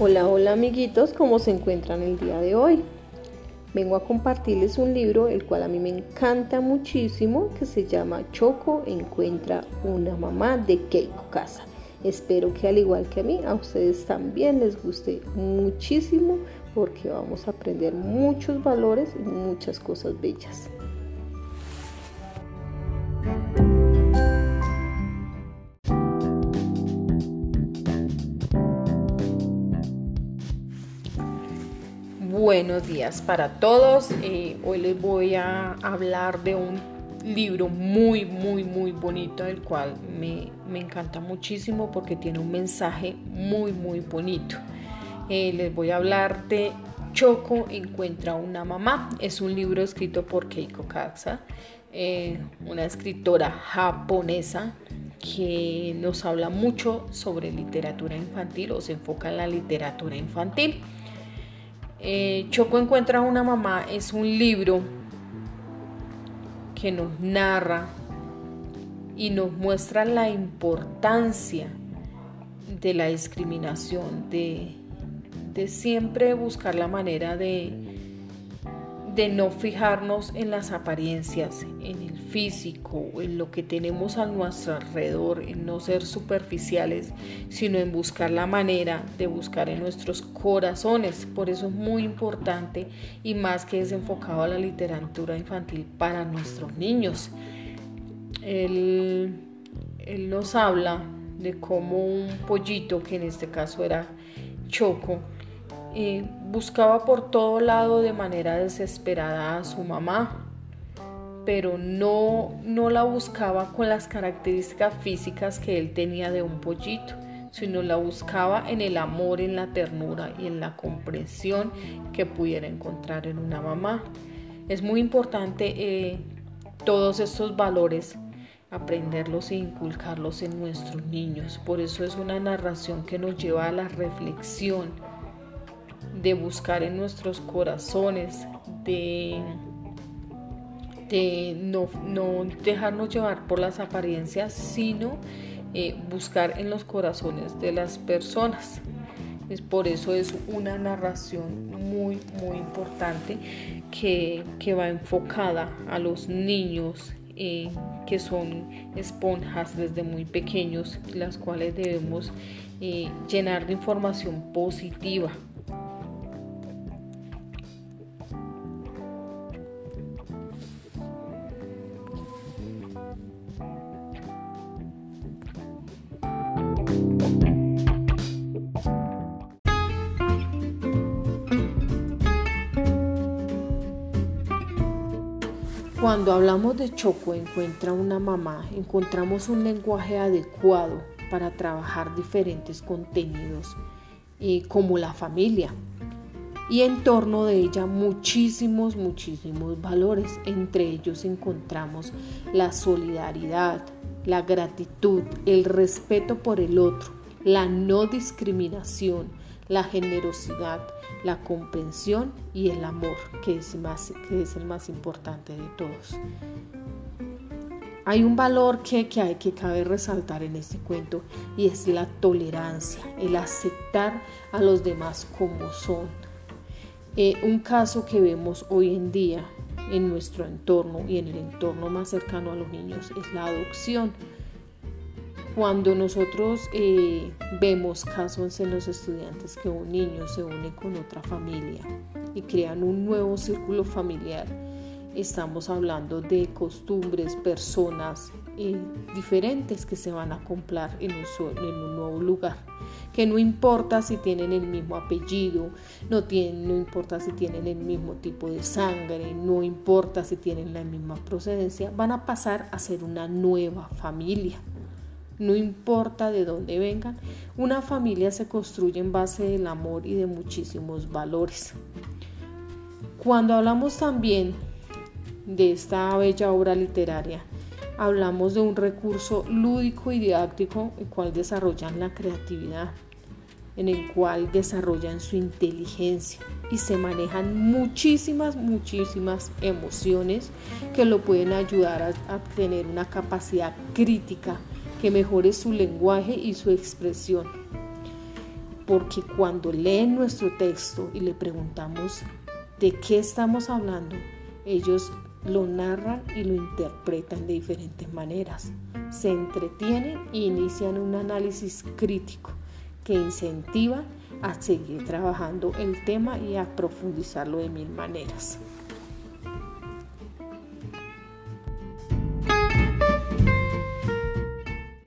Hola, hola amiguitos, ¿cómo se encuentran el día de hoy? Vengo a compartirles un libro el cual a mí me encanta muchísimo que se llama Choco encuentra una mamá de Keiko Casa. Espero que al igual que a mí, a ustedes también les guste muchísimo porque vamos a aprender muchos valores y muchas cosas bellas. Buenos días para todos. Eh, hoy les voy a hablar de un libro muy, muy, muy bonito, el cual me, encanta muchísimo porque tiene un mensaje muy, muy bonito. Eh, les voy a hablar de Choco encuentra una mamá. Es un libro escrito por Keiko Katsa, eh, una escritora japonesa que nos habla mucho sobre literatura infantil o se enfoca en la literatura infantil. Eh, Choco encuentra una mamá es un libro que nos narra y nos muestra la importancia de la discriminación, de, de siempre buscar la manera de, de no fijarnos en las apariencias, en el físico, en lo que tenemos a nuestro alrededor, en no ser superficiales, sino en buscar la manera de buscar en nuestros corazones. Por eso es muy importante y más que es enfocado a la literatura infantil para nuestros niños. Él, él nos habla de cómo un pollito, que en este caso era Choco, buscaba por todo lado de manera desesperada a su mamá, pero no, no la buscaba con las características físicas que él tenía de un pollito, sino la buscaba en el amor, en la ternura y en la comprensión que pudiera encontrar en una mamá. Es muy importante eh, todos estos valores aprenderlos e inculcarlos en nuestros niños. Por eso es una narración que nos lleva a la reflexión, de buscar en nuestros corazones, de, de no, dejarnos llevar por las apariencias, sino eh, buscar en los corazones de las personas. Es por eso es una narración muy, muy importante que, va enfocada a los niños eh, que son esponjas desde muy pequeños, las cuales debemos eh, llenar de información positiva Cuando hablamos de Choco encuentra una mamá, encontramos un lenguaje adecuado para trabajar diferentes contenidos eh, como la familia y en torno de ella muchísimos, muchísimos valores. Entre ellos encontramos la solidaridad, la gratitud, el respeto por el otro, la no discriminación, la generosidad, la comprensión y el amor, que es, más, que es el más importante de todos. Hay un valor que, que hay que cabe resaltar en este cuento y es la tolerancia, el aceptar a los demás como son. Eh, un caso que vemos hoy en día en nuestro entorno y en el entorno más cercano a los niños es la adopción cuando nosotros eh, vemos casos en los estudiantes que un niño se une con otra familia y crean un nuevo círculo familiar, estamos hablando de costumbres, personas eh, diferentes que se van a acoplar en un, nuevo lugar. Que no importa si tienen el mismo apellido, no importa si tienen el mismo tipo de sangre, no importa si tienen la misma procedencia, van a pasar a ser una nueva familia no importa de dónde vengan, una familia se construye en base del amor y de muchísimos valores. Cuando hablamos también de esta bella obra literaria, hablamos de un recurso lúdico y didáctico el cual desarrollan la creatividad, en el cual desarrollan su inteligencia y se manejan muchísimas, muchísimas emociones que lo pueden ayudar a, a tener una capacidad crítica que mejore su lenguaje y su expresión. porque cuando leen nuestro texto y le preguntamos de qué estamos hablando, ellos lo narran y lo interpretan de diferentes maneras. Se entretienen e inician un análisis crítico que incentiva a seguir trabajando el tema y a profundizarlo de mil maneras.